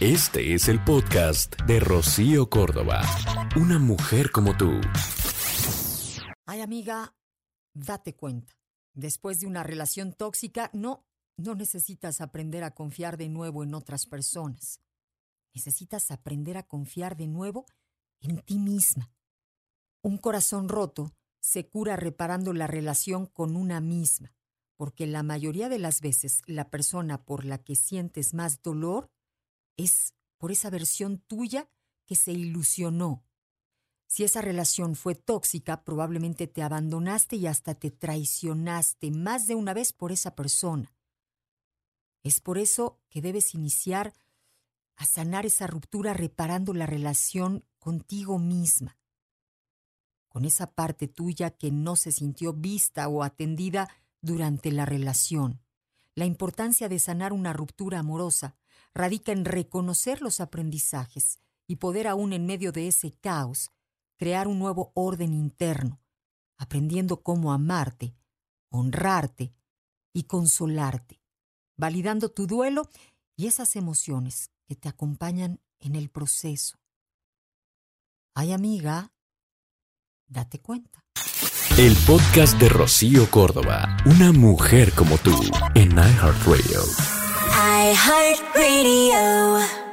Este es el podcast de Rocío Córdoba. Una mujer como tú. Ay, amiga, date cuenta. Después de una relación tóxica, no, no necesitas aprender a confiar de nuevo en otras personas. Necesitas aprender a confiar de nuevo en ti misma. Un corazón roto se cura reparando la relación con una misma, porque la mayoría de las veces la persona por la que sientes más dolor es por esa versión tuya que se ilusionó. Si esa relación fue tóxica, probablemente te abandonaste y hasta te traicionaste más de una vez por esa persona. Es por eso que debes iniciar a sanar esa ruptura reparando la relación contigo misma, con esa parte tuya que no se sintió vista o atendida durante la relación. La importancia de sanar una ruptura amorosa radica en reconocer los aprendizajes y poder aún en medio de ese caos crear un nuevo orden interno, aprendiendo cómo amarte, honrarte y consolarte, validando tu duelo y esas emociones que te acompañan en el proceso. Ay amiga, date cuenta. El podcast de Rocío Córdoba. Una mujer como tú en iHeartRadio. iHeartRadio.